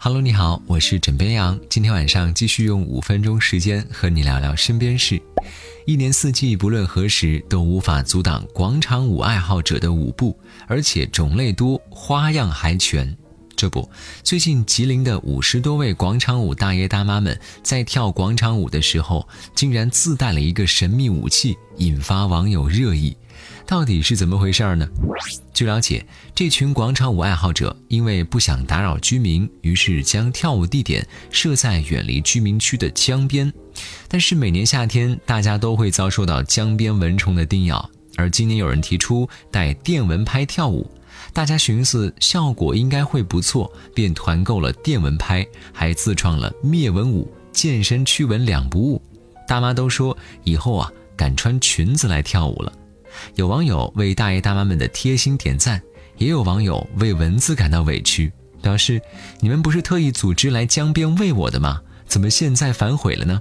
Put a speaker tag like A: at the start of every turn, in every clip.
A: Hello，你好，我是枕边羊。今天晚上继续用五分钟时间和你聊聊身边事。一年四季，不论何时，都无法阻挡广场舞爱好者的舞步，而且种类多，花样还全。这不，最近吉林的五十多位广场舞大爷大妈们在跳广场舞的时候，竟然自带了一个神秘武器，引发网友热议。到底是怎么回事呢？据了解，这群广场舞爱好者因为不想打扰居民，于是将跳舞地点设在远离居民区的江边。但是每年夏天，大家都会遭受到江边蚊虫的叮咬，而今年有人提出带电蚊拍跳舞，大家寻思效果应该会不错，便团购了电蚊拍，还自创了灭蚊舞，健身驱蚊两不误。大妈都说以后啊，敢穿裙子来跳舞了。有网友为大爷大妈们的贴心点赞，也有网友为蚊子感到委屈，表示：“你们不是特意组织来江边喂我的吗？怎么现在反悔了呢？”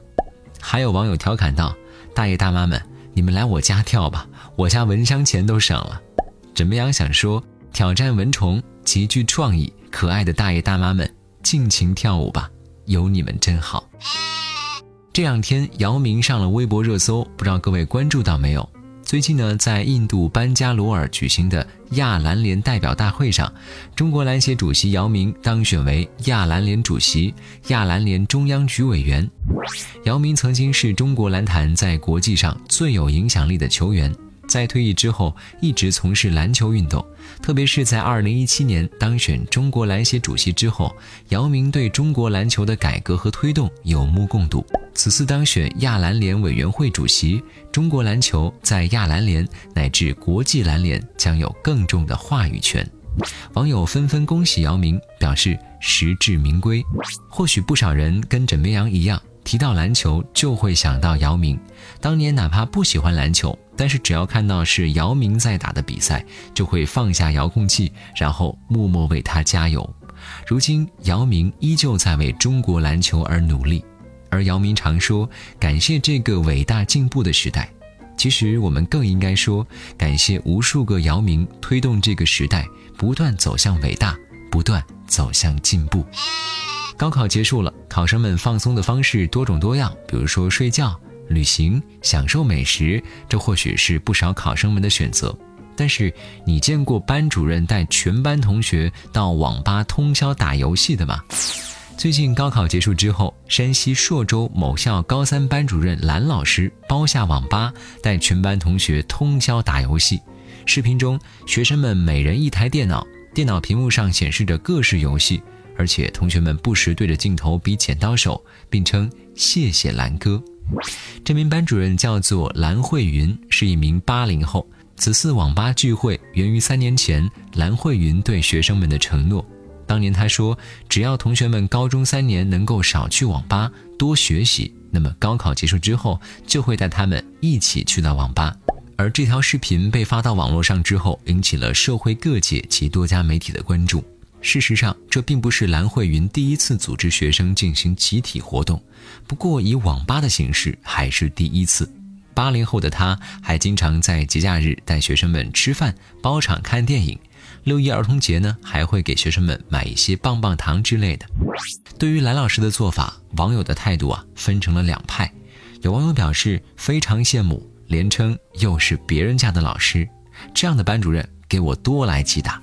A: 还有网友调侃道：“大爷大妈们，你们来我家跳吧，我家蚊香钱都省了。”怎么样？想说挑战蚊虫极具创意，可爱的大爷大妈们尽情跳舞吧，有你们真好。这两天姚明上了微博热搜，不知道各位关注到没有？最近呢，在印度班加罗尔举行的亚篮联代表大会上，中国篮协主席姚明当选为亚篮联主席、亚篮联中央局委员。姚明曾经是中国篮坛在国际上最有影响力的球员。在退役之后，一直从事篮球运动，特别是在2017年当选中国篮协主席之后，姚明对中国篮球的改革和推动有目共睹。此次当选亚篮联委员会主席，中国篮球在亚篮联乃至国际篮联将有更重的话语权。网友纷纷恭喜姚明，表示实至名归。或许不少人跟枕边羊一样。提到篮球就会想到姚明，当年哪怕不喜欢篮球，但是只要看到是姚明在打的比赛，就会放下遥控器，然后默默为他加油。如今姚明依旧在为中国篮球而努力，而姚明常说感谢这个伟大进步的时代。其实我们更应该说感谢无数个姚明推动这个时代不断走向伟大，不断走向进步。高考结束了，考生们放松的方式多种多样，比如说睡觉、旅行、享受美食，这或许是不少考生们的选择。但是，你见过班主任带全班同学到网吧通宵打游戏的吗？最近高考结束之后，山西朔州某校高三班主任兰老师包下网吧，带全班同学通宵打游戏。视频中，学生们每人一台电脑，电脑屏幕上显示着各式游戏。而且同学们不时对着镜头比剪刀手，并称谢谢蓝哥。这名班主任叫做蓝慧云，是一名八零后。此次网吧聚会源于三年前蓝慧云对学生们的承诺。当年他说，只要同学们高中三年能够少去网吧，多学习，那么高考结束之后就会带他们一起去到网吧。而这条视频被发到网络上之后，引起了社会各界及多家媒体的关注。事实上，这并不是蓝慧云第一次组织学生进行集体活动，不过以网吧的形式还是第一次。八零后的他，还经常在节假日带学生们吃饭、包场看电影。六一儿童节呢，还会给学生们买一些棒棒糖之类的。对于蓝老师的做法，网友的态度啊分成了两派。有网友表示非常羡慕，连称又是别人家的老师，这样的班主任给我多来几打。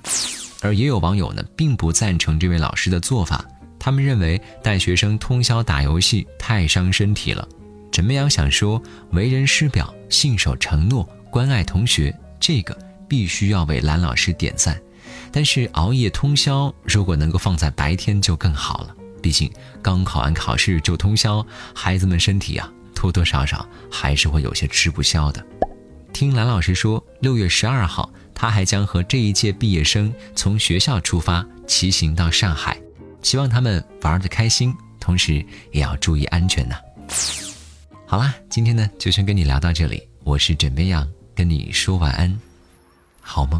A: 而也有网友呢，并不赞成这位老师的做法。他们认为带学生通宵打游戏太伤身体了。陈美阳想说，为人师表、信守承诺、关爱同学，这个必须要为蓝老师点赞。但是熬夜通宵，如果能够放在白天就更好了。毕竟刚考完考试就通宵，孩子们身体啊，多多少少还是会有些吃不消的。听蓝老师说，六月十二号。他还将和这一届毕业生从学校出发，骑行到上海，希望他们玩的开心，同时也要注意安全呐。好啦，今天呢就先跟你聊到这里，我是枕边羊，跟你说晚安，好梦。